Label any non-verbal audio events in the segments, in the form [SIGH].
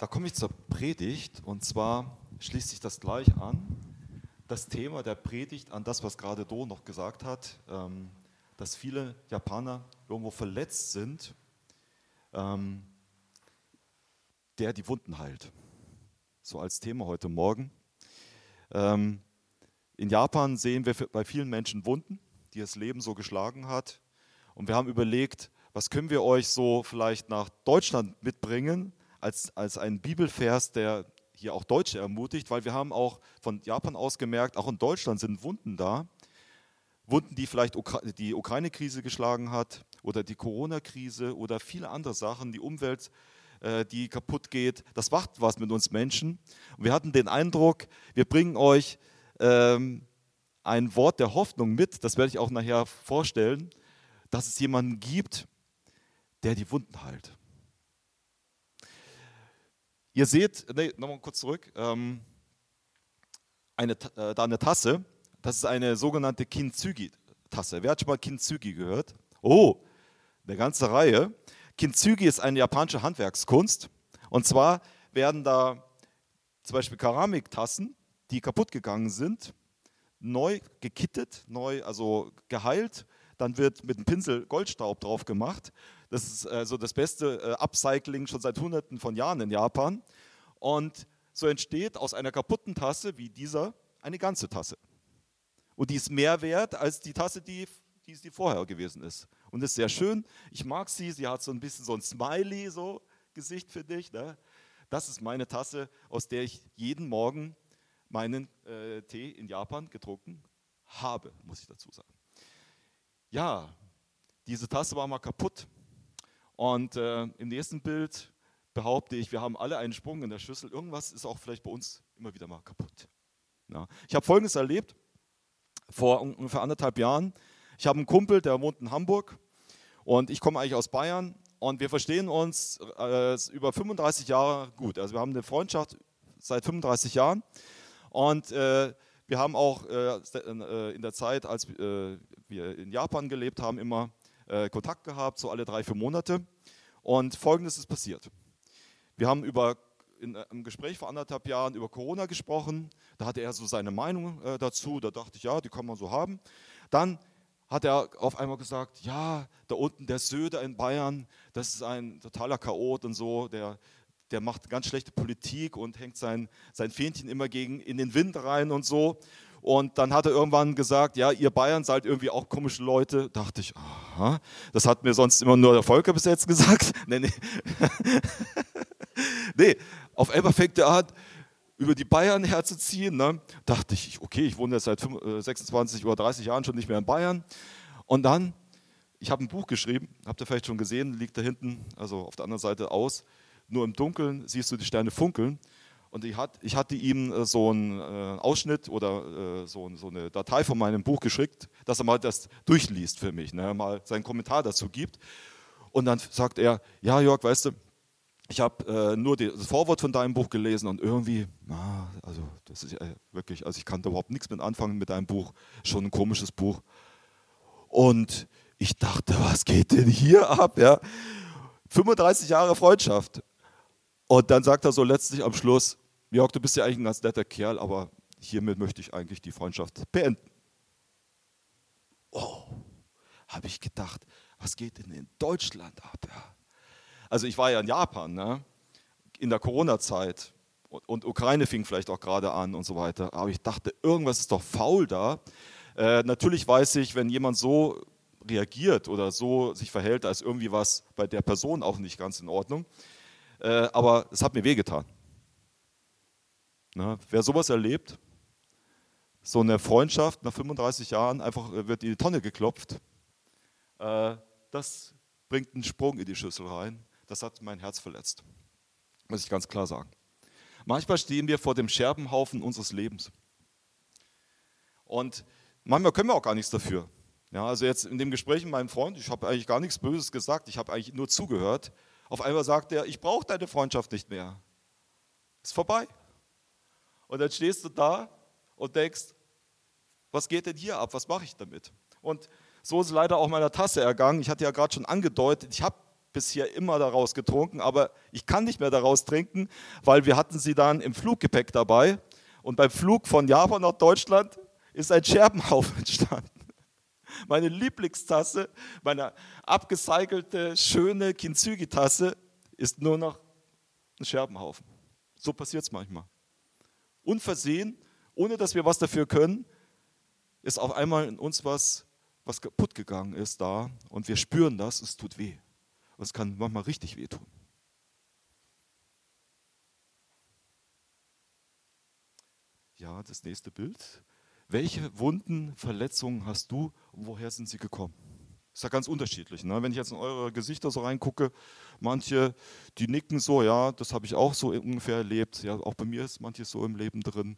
Da komme ich zur Predigt und zwar schließt sich das gleich an. Das Thema der Predigt an das, was gerade Do noch gesagt hat, ähm, dass viele Japaner irgendwo verletzt sind, ähm, der die Wunden heilt. So als Thema heute Morgen. Ähm, in Japan sehen wir bei vielen Menschen Wunden, die das Leben so geschlagen hat. Und wir haben überlegt, was können wir euch so vielleicht nach Deutschland mitbringen, als, als einen Bibelvers, der hier auch Deutsche ermutigt, weil wir haben auch von Japan aus gemerkt, auch in Deutschland sind Wunden da. Wunden, die vielleicht die Ukraine-Krise geschlagen hat oder die Corona-Krise oder viele andere Sachen, die Umwelt, äh, die kaputt geht. Das macht was mit uns Menschen. Und wir hatten den Eindruck, wir bringen euch ähm, ein Wort der Hoffnung mit, das werde ich auch nachher vorstellen, dass es jemanden gibt, der die Wunden heilt. Ihr seht, nee, nochmal kurz zurück, ähm, eine, äh, da eine Tasse, das ist eine sogenannte Kintsugi-Tasse. Wer hat schon mal Kintsugi gehört? Oh, eine ganze Reihe. Kintsugi ist eine japanische Handwerkskunst. Und zwar werden da zum Beispiel Keramiktassen, die kaputt gegangen sind, neu gekittet, neu, also geheilt. Dann wird mit einem Pinsel Goldstaub drauf gemacht das ist also das beste äh, Upcycling schon seit Hunderten von Jahren in Japan. Und so entsteht aus einer kaputten Tasse wie dieser eine ganze Tasse. Und die ist mehr wert als die Tasse, die, die, die vorher gewesen ist. Und ist sehr schön. Ich mag sie. Sie hat so ein bisschen so ein Smiley, so Gesicht für dich. Ne? Das ist meine Tasse, aus der ich jeden Morgen meinen äh, Tee in Japan getrunken habe, muss ich dazu sagen. Ja, diese Tasse war mal kaputt. Und äh, im nächsten Bild behaupte ich, wir haben alle einen Sprung in der Schüssel. Irgendwas ist auch vielleicht bei uns immer wieder mal kaputt. Ja. Ich habe Folgendes erlebt vor ungefähr anderthalb Jahren. Ich habe einen Kumpel, der wohnt in Hamburg und ich komme eigentlich aus Bayern und wir verstehen uns äh, über 35 Jahre gut. Also wir haben eine Freundschaft seit 35 Jahren und äh, wir haben auch äh in der Zeit, als äh, wir in Japan gelebt haben, immer äh, Kontakt gehabt, so alle drei, vier Monate. Und folgendes ist passiert. Wir haben über in einem Gespräch vor anderthalb Jahren über Corona gesprochen. Da hatte er so seine Meinung äh, dazu. Da dachte ich, ja, die kann man so haben. Dann hat er auf einmal gesagt, ja, da unten der Söder in Bayern, das ist ein totaler Chaot und so, der, der macht ganz schlechte Politik und hängt sein, sein Fähnchen immer gegen, in den Wind rein und so. Und dann hat er irgendwann gesagt, ja, ihr Bayern seid irgendwie auch komische Leute. Da dachte ich, aha, das hat mir sonst immer nur der Volker bis jetzt gesagt. [LAUGHS] nee, nee. [LAUGHS] nee, auf einmal fängt er über die Bayern herzuziehen. Ne? Dachte ich, okay, ich wohne jetzt seit 26 oder 30 Jahren schon nicht mehr in Bayern. Und dann, ich habe ein Buch geschrieben, habt ihr vielleicht schon gesehen, liegt da hinten, also auf der anderen Seite aus. Nur im Dunkeln siehst du die Sterne funkeln. Und ich, hat, ich hatte ihm äh, so einen äh, Ausschnitt oder äh, so, eine Datei von meinem Buch geschickt, dass er mal das durchliest für mich, ne, mal seinen Kommentar dazu gibt. Und dann sagt er, ja Jörg, weißt du, ich habe äh, nur das Vorwort von deinem Buch gelesen und irgendwie, na, also das ist äh, wirklich, also ich kannte überhaupt nichts mit anfangen mit deinem Buch, schon ein komisches Buch. Und ich dachte, was geht denn hier ab? Ja? 35 Jahre Freundschaft. Und dann sagt er so letztlich am Schluss, Jörg, du bist ja eigentlich ein ganz netter Kerl, aber hiermit möchte ich eigentlich die Freundschaft beenden. Oh, habe ich gedacht, was geht denn in Deutschland ab? Ja? Also ich war ja in Japan, ne? in der Corona-Zeit und, und, Ukraine fing vielleicht auch gerade an und so weiter. Aber ich dachte, irgendwas ist doch faul da. Äh, natürlich weiß ich, wenn jemand so reagiert oder so sich verhält, als irgendwie was bei der Person auch nicht ganz in Ordnung. Äh, aber es hat mir wehgetan. Na, wer sowas erlebt, so eine Freundschaft nach 35 Jahren einfach äh, wird in die Tonne geklopft, äh, das bringt einen Sprung in die Schüssel rein. Das hat mein Herz verletzt. Muss ich ganz klar sagen. Manchmal stehen wir vor dem Scherbenhaufen unseres Lebens. Und manchmal können wir auch gar nichts dafür. Ja, also jetzt in dem Gespräch mit meinem Freund, ich habe eigentlich gar nichts Böses gesagt, ich habe eigentlich nur zugehört. Auf einmal sagt er, ich brauche deine Freundschaft nicht mehr. Ist vorbei. Und dann stehst du da und denkst, was geht denn hier ab? Was mache ich damit? Und so ist leider auch meiner Tasse ergangen. Ich hatte ja gerade schon angedeutet, ich habe bisher immer daraus getrunken, aber ich kann nicht mehr daraus trinken, weil wir hatten sie dann im Fluggepäck dabei. Und beim Flug von Japan nach Deutschland ist ein Scherbenhaufen [LAUGHS] entstanden. Meine Lieblingstasse, meine abgecycelte, schöne Kintsugi-Tasse ist nur noch ein Scherbenhaufen. So passiert es manchmal. Unversehen, ohne dass wir was dafür können, ist auf einmal in uns was, was kaputt gegangen ist da und wir spüren das, es tut weh. Und es kann manchmal richtig wehtun. Ja, das nächste Bild. Welche Wunden, Verletzungen hast du und woher sind sie gekommen? Ist ja ganz unterschiedlich. Ne? Wenn ich jetzt in eure Gesichter so reingucke, manche, die nicken so, ja, das habe ich auch so ungefähr erlebt. Ja, auch bei mir ist manches so im Leben drin.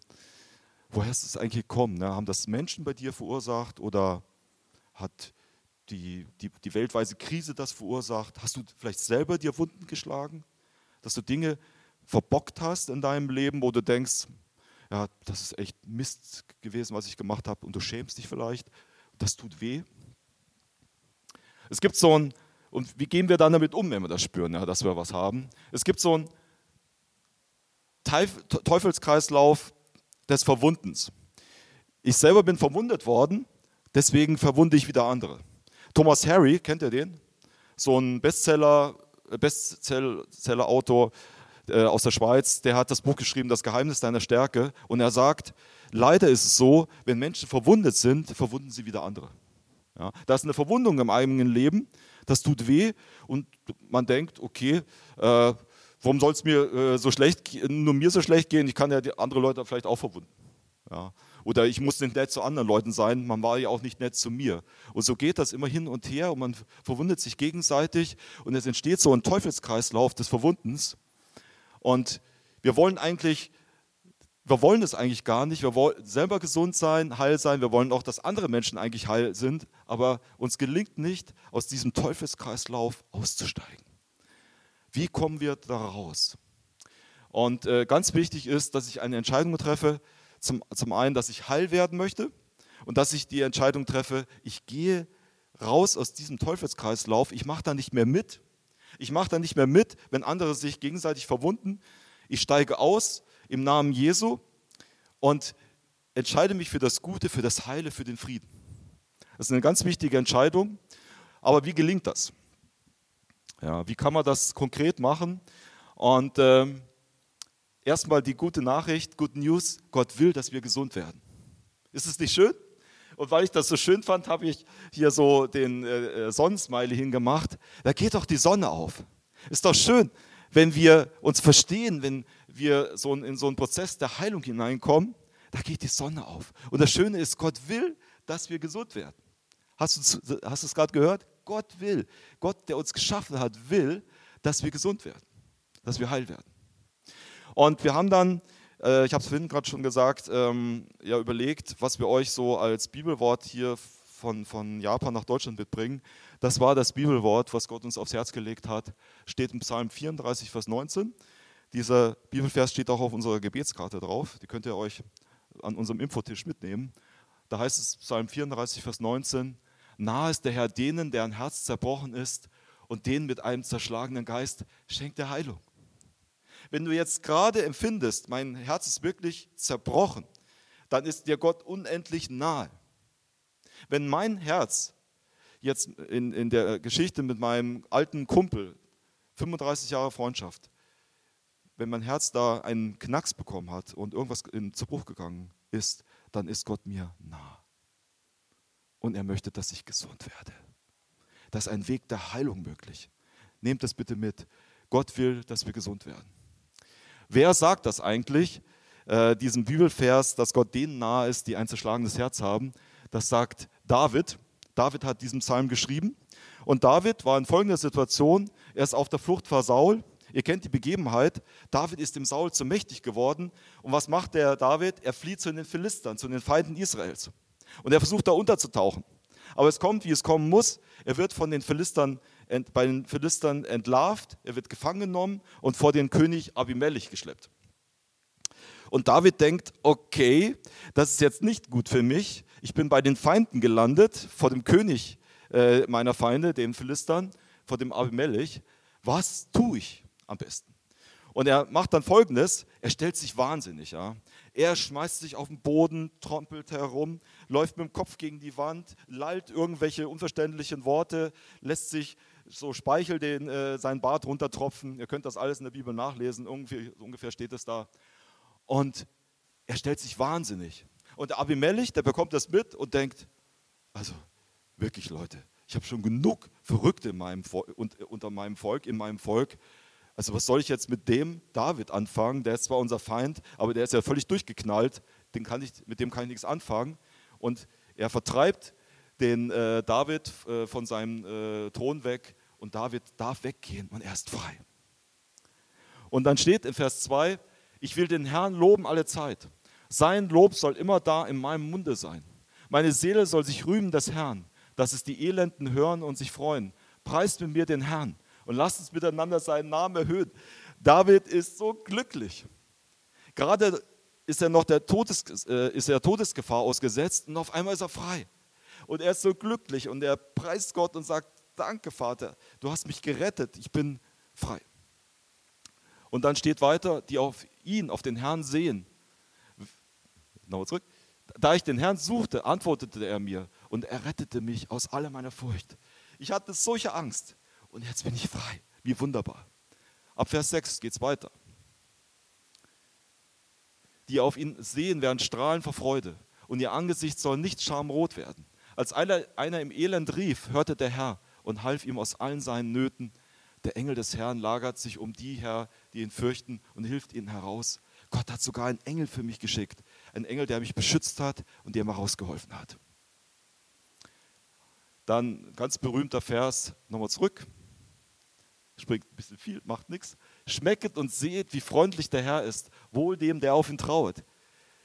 Woher ist es eigentlich gekommen? Ne? Haben das Menschen bei dir verursacht oder hat die, die, die weltweite Krise das verursacht? Hast du vielleicht selber dir Wunden geschlagen? Dass du Dinge verbockt hast in deinem Leben, wo du denkst, ja, das ist echt Mist gewesen, was ich gemacht habe und du schämst dich vielleicht. Das tut weh. Es gibt so ein, und wie gehen wir dann damit um, wenn wir das spüren, ja, dass wir was haben? Es gibt so einen Teufelskreislauf des Verwundens. Ich selber bin verwundet worden, deswegen verwunde ich wieder andere. Thomas Harry, kennt ihr den? So ein Bestseller, Bestseller-Autor, äh, aus der Schweiz, der hat das Buch geschrieben, Das Geheimnis deiner Stärke. Und er sagt, leider ist es so, wenn Menschen verwundet sind, verwunden sie wieder andere. Ja, da ist eine Verwundung im eigenen Leben, das tut weh und man denkt, okay, äh, warum soll es mir äh, so schlecht, nur mir so schlecht gehen? Ich kann ja die andere Leute vielleicht auch verwunden. Ja. Oder ich muss nicht nett zu anderen Leuten sein, man war ja auch nicht nett zu mir. Und so geht das immer hin und her und man verwundet sich gegenseitig und es entsteht so ein Teufelskreislauf des Verwundens. Und wir wollen eigentlich, wir wollen es eigentlich gar nicht. Wir wollen selber gesund sein, heil sein. Wir wollen auch, dass andere Menschen eigentlich heil sind. Aber uns gelingt nicht, aus diesem Teufelskreislauf auszusteigen. Wie kommen wir da raus? Und äh, ganz wichtig ist, dass ich eine Entscheidung treffe. Zum, zum einen, dass ich heil werden möchte und dass ich die Entscheidung treffe, ich gehe raus aus diesem Teufelskreislauf. Ich mache da nicht mehr mit, ich mache da nicht mehr mit, wenn andere sich gegenseitig verwunden. Ich steige aus im Namen Jesu und entscheide mich für das Gute, für das Heile, für den Frieden. Das ist eine ganz wichtige Entscheidung. Aber wie gelingt das? Ja, wie kann man das konkret machen? Und ähm, erstmal die gute Nachricht, Good News, Gott will, dass wir gesund werden. Ist es nicht schön? Und weil ich das so schön fand, habe ich hier so den äh, äh, Sonnensmiley hingemacht. Da geht doch die Sonne auf. Ist doch schön, wenn wir uns verstehen, wenn wir so in so einen Prozess der Heilung hineinkommen. Da geht die Sonne auf. Und das Schöne ist, Gott will, dass wir gesund werden. Hast du, es gerade gehört? Gott will. Gott, der uns geschaffen hat, will, dass wir gesund werden, dass wir heil werden. Und wir haben dann äh, ich habe es vorhin gerade schon gesagt, ähm, ja, überlegt, was wir euch so als Bibelwort hier von, von Japan nach Deutschland mitbringen. Das war das Bibelwort, was Gott uns aufs Herz gelegt hat. Steht im Psalm 34, Vers 19. Dieser Bibelvers steht auch auf unserer Gebetskarte drauf. Die könnt ihr euch an unserem Infotisch mitnehmen. Da heißt es Psalm 34, Vers 19, Nahe ist der Herr denen, deren Herz zerbrochen ist und denen mit einem zerschlagenen Geist schenkt er Heilung. Wenn du jetzt gerade empfindest, mein Herz ist wirklich zerbrochen, dann ist dir Gott unendlich nahe. Wenn mein Herz jetzt in, in der Geschichte mit meinem alten Kumpel, 35 Jahre Freundschaft, wenn mein Herz da einen Knacks bekommen hat und irgendwas in Zerbruch gegangen ist, dann ist Gott mir nah. Und er möchte, dass ich gesund werde. Da ist ein Weg der Heilung möglich. Nehmt das bitte mit. Gott will, dass wir gesund werden. Wer sagt das eigentlich? Äh, diesem Bibelvers, dass Gott denen nahe ist, die ein zerschlagenes Herz haben. Das sagt David. David hat diesen Psalm geschrieben. Und David war in folgender Situation. Er ist auf der Flucht vor Saul. Ihr kennt die Begebenheit. David ist dem Saul zu mächtig geworden. Und was macht der David? Er flieht zu den Philistern, zu den Feinden Israels. Und er versucht da unterzutauchen. Aber es kommt, wie es kommen muss. Er wird von den Philistern bei den Philistern entlarvt, er wird gefangen genommen und vor den König Abimelech geschleppt. Und David denkt, okay, das ist jetzt nicht gut für mich. Ich bin bei den Feinden gelandet, vor dem König äh, meiner Feinde, den Philistern. vor dem Abimelech, was tue ich am besten? Und er macht dann folgendes: Er stellt sich wahnsinnig. Ja. Er schmeißt sich auf den Boden, trompelt herum, läuft mit dem Kopf gegen die Wand, lallt irgendwelche unverständlichen Worte, lässt sich so Speichel den, äh, seinen Bart runtertropfen. Ihr könnt das alles in der Bibel nachlesen, ungefähr, ungefähr steht es da. Und er stellt sich wahnsinnig. Und der Abimelech, der bekommt das mit und denkt, also wirklich Leute, ich habe schon genug Verrückte in meinem, unter meinem Volk, in meinem Volk. Also was soll ich jetzt mit dem David anfangen? Der ist zwar unser Feind, aber der ist ja völlig durchgeknallt. Den kann ich, mit dem kann ich nichts anfangen. Und er vertreibt den äh, David äh, von seinem äh, Thron weg und David darf weggehen und er ist frei. Und dann steht in Vers 2, ich will den Herrn loben alle Zeit. Sein Lob soll immer da in meinem Munde sein. Meine Seele soll sich rühmen des Herrn, dass es die Elenden hören und sich freuen. Preist mit mir den Herrn und lasst uns miteinander seinen Namen erhöhen. David ist so glücklich. Gerade ist er noch der Todes, äh, ist er Todesgefahr ausgesetzt und auf einmal ist er frei. Und er ist so glücklich und er preist Gott und sagt, danke Vater, du hast mich gerettet, ich bin frei. Und dann steht weiter, die auf ihn, auf den Herrn sehen. Nochmal zurück. Da ich den Herrn suchte, antwortete er mir und er rettete mich aus aller meiner Furcht. Ich hatte solche Angst und jetzt bin ich frei. Wie wunderbar. Ab Vers 6 geht es weiter. Die auf ihn sehen, werden strahlen vor Freude und ihr Angesicht soll nicht schamrot werden. Als einer, einer im Elend rief, hörte der Herr und half ihm aus allen seinen Nöten. Der Engel des Herrn lagert sich um die her, die ihn fürchten und hilft ihnen heraus. Gott hat sogar einen Engel für mich geschickt. Ein Engel, der mich beschützt hat und der mir rausgeholfen hat. Dann ganz berühmter Vers, nochmal zurück. Springt ein bisschen viel, macht nichts. Schmecket und seht, wie freundlich der Herr ist, wohl dem, der auf ihn trauert.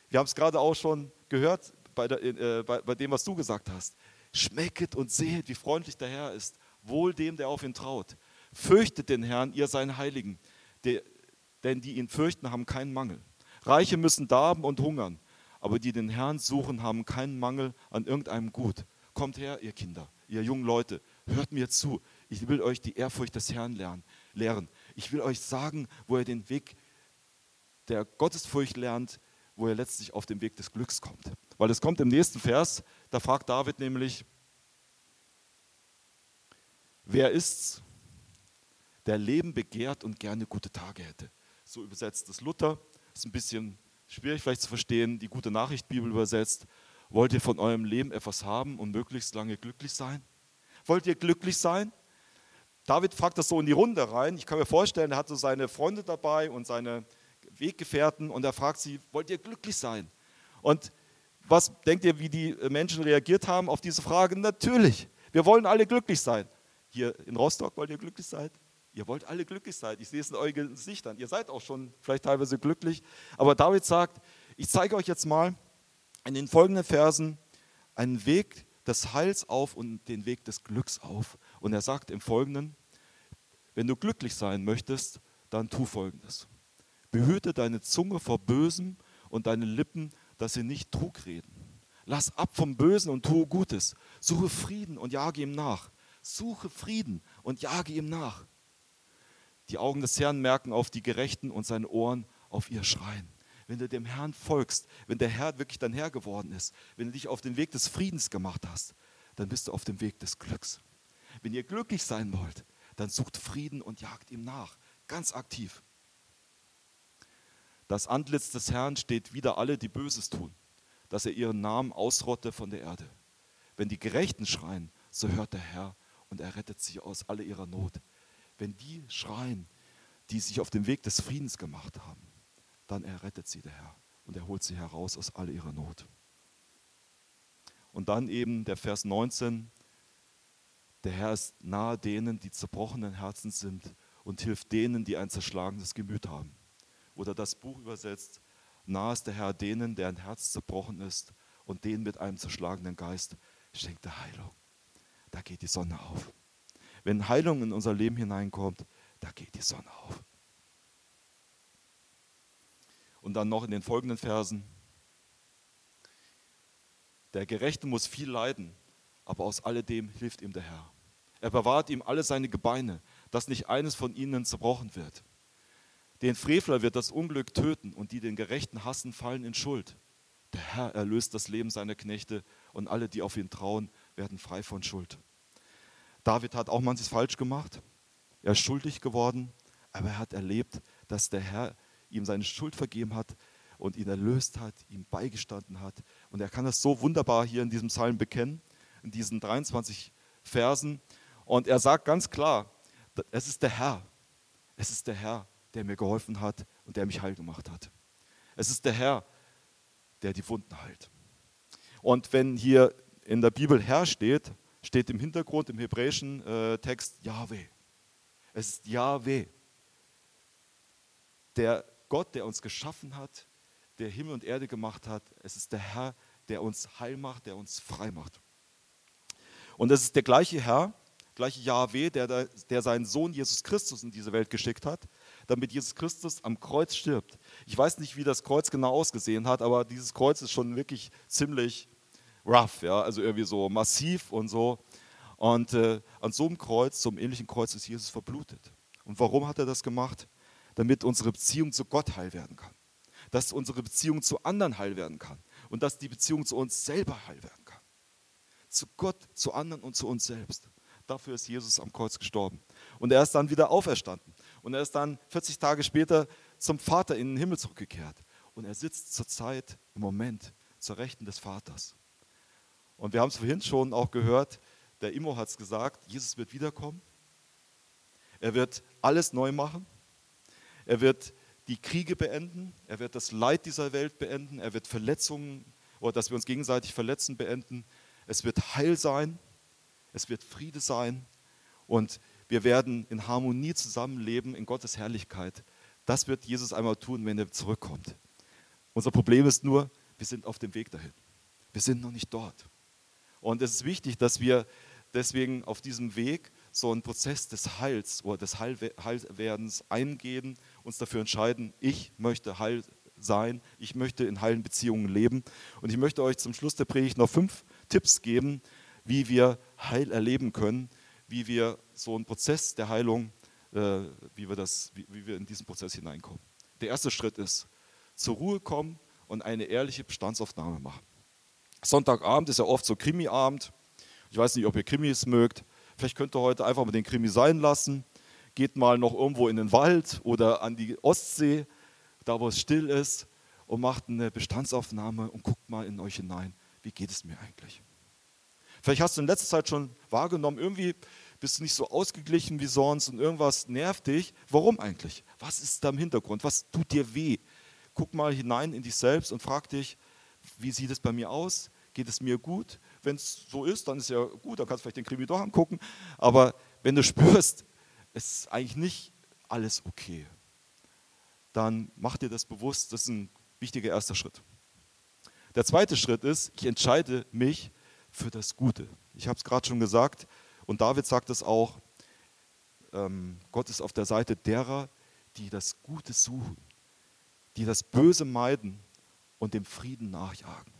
Wir haben es gerade auch schon gehört bei, der, äh, bei, bei dem, was du gesagt hast. Schmecket und seht, wie freundlich der Herr ist, wohl dem, der auf ihn traut. Fürchtet den Herrn, ihr seien Heiligen, der, denn die ihn fürchten, haben keinen Mangel. Reiche müssen darben und hungern, aber die den Herrn suchen, haben keinen Mangel an irgendeinem Gut. Kommt her, ihr Kinder, ihr jungen Leute, hört mir zu. Ich will euch die Ehrfurcht des Herrn lernen, lehren. Ich will euch sagen, wo ihr den Weg der Gottesfurcht lernt, wo er letztlich auf den Weg des Glücks kommt. Weil es kommt im nächsten Vers, da fragt David nämlich, wer ist's, der Leben begehrt und gerne gute Tage hätte? So übersetzt das Luther, ist ein bisschen schwierig vielleicht zu verstehen, die gute Nachricht Bibel übersetzt. Wollt ihr von eurem Leben etwas haben und möglichst lange glücklich sein? Wollt ihr glücklich sein? David fragt das so in die Runde rein. Ich kann mir vorstellen, er hat so seine Freunde dabei und seine Weggefährten und er fragt sie, wollt ihr glücklich sein? Und was denkt ihr, wie die Menschen reagiert haben auf diese Frage? Natürlich, wir wollen alle glücklich sein. Hier in Rostock wollt ihr glücklich sein? Ihr wollt alle glücklich sein. Ich sehe es in euren Gesichtern. Ihr seid auch schon vielleicht teilweise glücklich. Aber David sagt, ich zeige euch jetzt mal in den folgenden Versen einen Weg des Heils auf und den Weg des Glücks auf. Und er sagt im Folgenden, wenn du glücklich sein möchtest, dann tu Folgendes. Behüte deine Zunge vor Bösem und deine Lippen, dass sie nicht Trug reden. Lass ab vom Bösen und tue Gutes. Suche Frieden und jage ihm nach. Suche Frieden und jage ihm nach. Die Augen des Herrn merken auf die Gerechten und seine Ohren auf ihr Schreien. Wenn du dem Herrn folgst, wenn der Herr wirklich dein Herr geworden ist, wenn du dich auf den Weg des Friedens gemacht hast, dann bist du auf dem Weg des Glücks. Wenn ihr glücklich sein wollt, dann sucht Frieden und jagt ihm nach, ganz aktiv. Das Antlitz des Herrn steht wieder alle, die Böses tun, dass er ihren Namen ausrotte von der Erde. Wenn die Gerechten schreien, so hört der Herr und er rettet sie aus aller ihrer Not. Wenn die schreien, die sich auf den Weg des Friedens gemacht haben, dann errettet sie der Herr und er holt sie heraus aus all ihrer Not. Und dann eben der Vers 19, der Herr ist nahe denen, die zerbrochenen Herzen sind und hilft denen, die ein zerschlagenes Gemüt haben oder das Buch übersetzt, nahe ist der Herr denen, deren Herz zerbrochen ist und denen mit einem zerschlagenen Geist schenkt er Heilung. Da geht die Sonne auf. Wenn Heilung in unser Leben hineinkommt, da geht die Sonne auf. Und dann noch in den folgenden Versen. Der Gerechte muss viel leiden, aber aus alledem hilft ihm der Herr. Er bewahrt ihm alle seine Gebeine, dass nicht eines von ihnen zerbrochen wird. Den Frevler wird das Unglück töten und die den Gerechten hassen, fallen in Schuld. Der Herr erlöst das Leben seiner Knechte und alle, die auf ihn trauen, werden frei von Schuld. David hat auch manches falsch gemacht. Er ist schuldig geworden, aber er hat erlebt, dass der Herr ihm seine Schuld vergeben hat und ihn erlöst hat, ihm beigestanden hat. Und er kann das so wunderbar hier in diesem Psalm bekennen, in diesen 23 Versen. Und er sagt ganz klar, es ist der Herr, es ist der Herr, der mir geholfen hat und der mich heil gemacht hat. Es ist der Herr, der die Wunden heilt. Und wenn hier in der Bibel Herr steht, steht im Hintergrund im hebräischen äh, Text Yahweh. Es ist Yahweh, der Gott, der uns geschaffen hat, der Himmel und Erde gemacht hat. Es ist der Herr, der uns heil macht, der uns frei macht. Und es ist der gleiche Herr, gleiche Yahweh, der, der seinen Sohn Jesus Christus in diese Welt geschickt hat, damit Jesus Christus am Kreuz stirbt. Ich weiß nicht, wie das Kreuz genau ausgesehen hat, aber dieses Kreuz ist schon wirklich ziemlich rough, ja, also irgendwie so massiv und so. Und äh, an so einem Kreuz, so einem ähnlichen Kreuz, ist Jesus verblutet. Und warum hat er das gemacht? Damit unsere Beziehung zu Gott heil werden kann. Dass unsere Beziehung zu anderen heil werden kann. Und dass die Beziehung zu uns selber heil werden kann. Zu Gott, zu anderen und zu uns selbst. Dafür ist Jesus am Kreuz gestorben. Und er ist dann wieder auferstanden. Und er ist dann 40 Tage später zum Vater in den Himmel zurückgekehrt. Und er sitzt zur Zeit, im Moment, zur Rechten des Vaters. Und wir haben es vorhin schon auch gehört, der Immo hat es gesagt, Jesus wird wiederkommen. Er wird alles neu machen. Er wird die Kriege beenden. Er wird das Leid dieser Welt beenden. Er wird Verletzungen oder dass wir uns gegenseitig verletzen beenden. Es wird Heil sein. Es wird Friede sein. Und wir werden in Harmonie zusammenleben in Gottes Herrlichkeit. Das wird Jesus einmal tun, wenn er zurückkommt. Unser Problem ist nur, wir sind auf dem Weg dahin. Wir sind noch nicht dort. Und es ist wichtig, dass wir deswegen auf diesem Weg so einen Prozess des Heils oder des Heilwerdens eingehen, uns dafür entscheiden, ich möchte heil sein, ich möchte in heilen Beziehungen leben. Und ich möchte euch zum Schluss der Predigt noch fünf Tipps geben, wie wir Heil erleben können, wie wir so einen Prozess der Heilung, äh, wie, wir das, wie, wie wir in diesen Prozess hineinkommen. Der erste Schritt ist, zur Ruhe kommen und eine ehrliche Bestandsaufnahme machen. Sonntagabend ist ja oft so Krimiabend. Ich weiß nicht, ob ihr Krimis mögt. Vielleicht könnt ihr heute einfach mal den Krimi sein lassen. Geht mal noch irgendwo in den Wald oder an die Ostsee, da wo es still ist, und macht eine Bestandsaufnahme und guckt mal in euch hinein. Wie geht es mir eigentlich? Vielleicht hast du in letzter Zeit schon wahrgenommen, irgendwie bist du nicht so ausgeglichen wie sonst und irgendwas nervt dich. Warum eigentlich? Was ist da im Hintergrund? Was tut dir weh? Guck mal hinein in dich selbst und frag dich, wie sieht es bei mir aus? Geht es mir gut? Wenn es so ist, dann ist ja gut, dann kannst du vielleicht den Krimi doch angucken. Aber wenn du [LAUGHS] spürst, es ist eigentlich nicht alles okay, dann mach dir das bewusst, das ist ein wichtiger erster Schritt. Der zweite Schritt ist, ich entscheide mich für das Gute. Ich habe es gerade schon gesagt und David sagt es auch, ähm, Gott ist auf der Seite derer, die das Gute suchen, die das Böse meiden und dem Frieden nachjagen.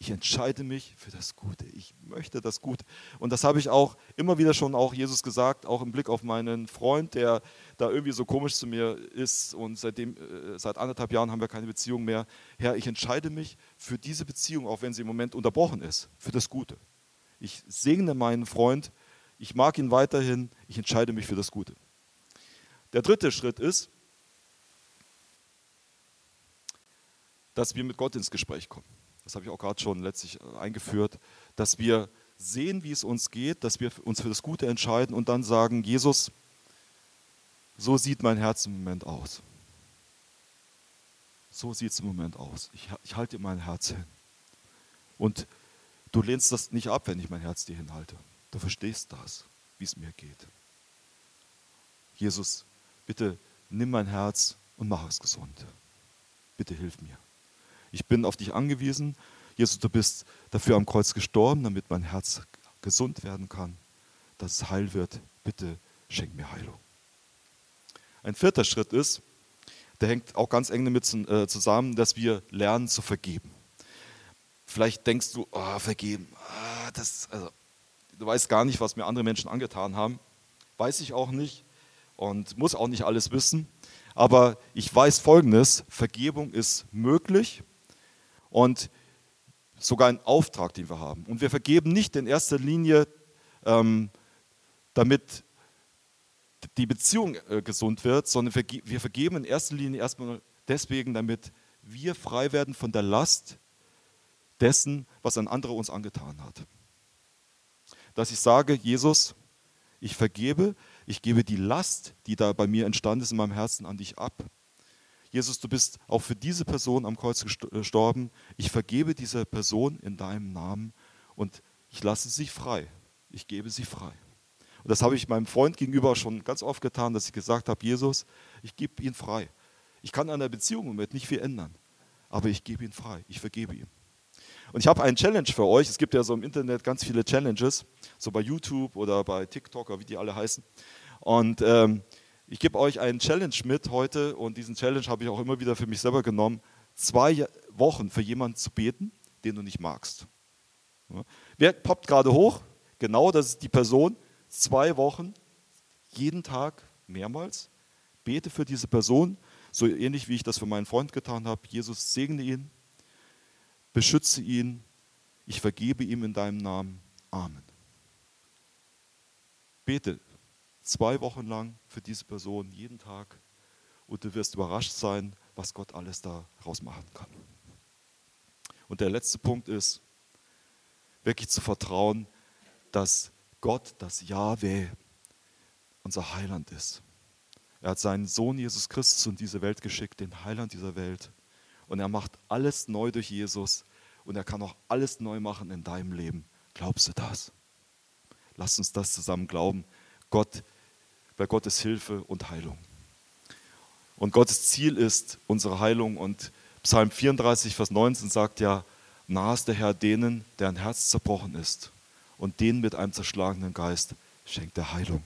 Ich entscheide mich für das Gute. Ich möchte das Gute. Und das habe ich auch immer wieder schon auch Jesus gesagt, auch im Blick auf meinen Freund, der da irgendwie so komisch zu mir ist. Und seitdem, äh, seit anderthalb Jahren haben wir keine Beziehung mehr. Herr, ich entscheide mich für diese Beziehung, auch wenn sie im Moment unterbrochen ist, für das Gute. Ich segne meinen Freund. Ich mag ihn weiterhin. Ich entscheide mich für das Gute. Der dritte Schritt ist, dass wir mit Gott ins Gespräch kommen. Das habe ich auch gerade schon letztlich äh, eingeführt, dass wir sehen, wie es uns geht, dass wir uns für das Gute entscheiden und dann sagen, Jesus, so sieht mein Herz im Moment aus. So sieht es im Moment aus. Ich, ich halte mein Herz hin. Und du lehnst das nicht ab, wenn ich mein Herz dir hinhalte. Du verstehst das, wie es mir geht. Jesus, bitte nimm mein Herz und mach es gesund. Bitte hilf mir. Ich bin auf dich angewiesen. Jesus, du bist dafür am Kreuz gestorben, damit mein Herz gesund werden kann, dass es heil wird. Bitte schenk mir Heilung. Ein vierter Schritt ist, der hängt auch ganz eng damit äh, zusammen, dass wir lernen zu vergeben. Vielleicht denkst du, oh, vergeben, ah, das, also, weiß gar nicht, was mir andere Menschen angetan haben. Weiß ich auch nicht und muss auch nicht alles wissen. Aber ich weiß Folgendes, Vergebung ist möglich und sogar ein Auftrag, den wir haben. Und wir vergeben nicht in erster Linie, ähm, damit die Beziehung äh, gesund wird, sondern wir vergeben in erster Linie erstmal deswegen, damit wir frei werden von der Last dessen, was ein anderer uns angetan hat. Dass ich sage, Jesus, ich vergebe, ich gebe die Last, die da bei mir entstanden ist in meinem Herzen, an dich ab. Jesus, du bist auch für diese Person am Kreuz gestorben. Ich vergebe dieser Person in deinem Namen und ich lasse sie frei. Ich gebe sie frei. Und das habe ich meinem Freund gegenüber schon ganz oft getan, dass ich gesagt habe, Jesus, ich gebe ihn frei. Ich kann an der Beziehung mit nicht viel ändern, aber ich gebe ihn frei. Ich vergebe ihm. Und ich habe einen Challenge für euch. Es gibt ja so im Internet ganz viele Challenges, so bei YouTube oder bei TikTok oder wie die alle heißen. Und ähm, ich gebe euch einen Challenge mit heute und diesen Challenge habe ich auch immer wieder für mich selber genommen, zwei Wochen für jemanden zu beten, den du nicht magst. Wer poppt gerade hoch? Genau, das ist die Person. Zwei Wochen, jeden Tag, mehrmals. Bete für diese Person, so ähnlich wie ich das für meinen Freund getan habe. Jesus, segne ihn, beschütze ihn, ich vergebe ihm in deinem Namen. Amen. Bete zwei Wochen lang für diese Person, jeden Tag, und du wirst überrascht sein, was Gott alles daraus machen kann. Und der letzte Punkt ist, wirklich zu vertrauen, dass Gott, das Jahwe, unser Heiland ist. Er hat seinen Sohn Jesus Christus in diese Welt geschickt, den Heiland dieser Welt. Und er macht alles neu durch Jesus. Und er kann auch alles neu machen in deinem Leben. Glaubst du das? Lass uns das zusammen glauben. Gott, bei Gottes Hilfe und Heilung. Und Gottes Ziel ist unsere Heilung. Und Psalm 34, Vers 19 sagt ja, nah ist der Herr denen, deren Herz zerbrochen ist. Und denen mit einem zerschlagenen Geist schenkt er Heilung.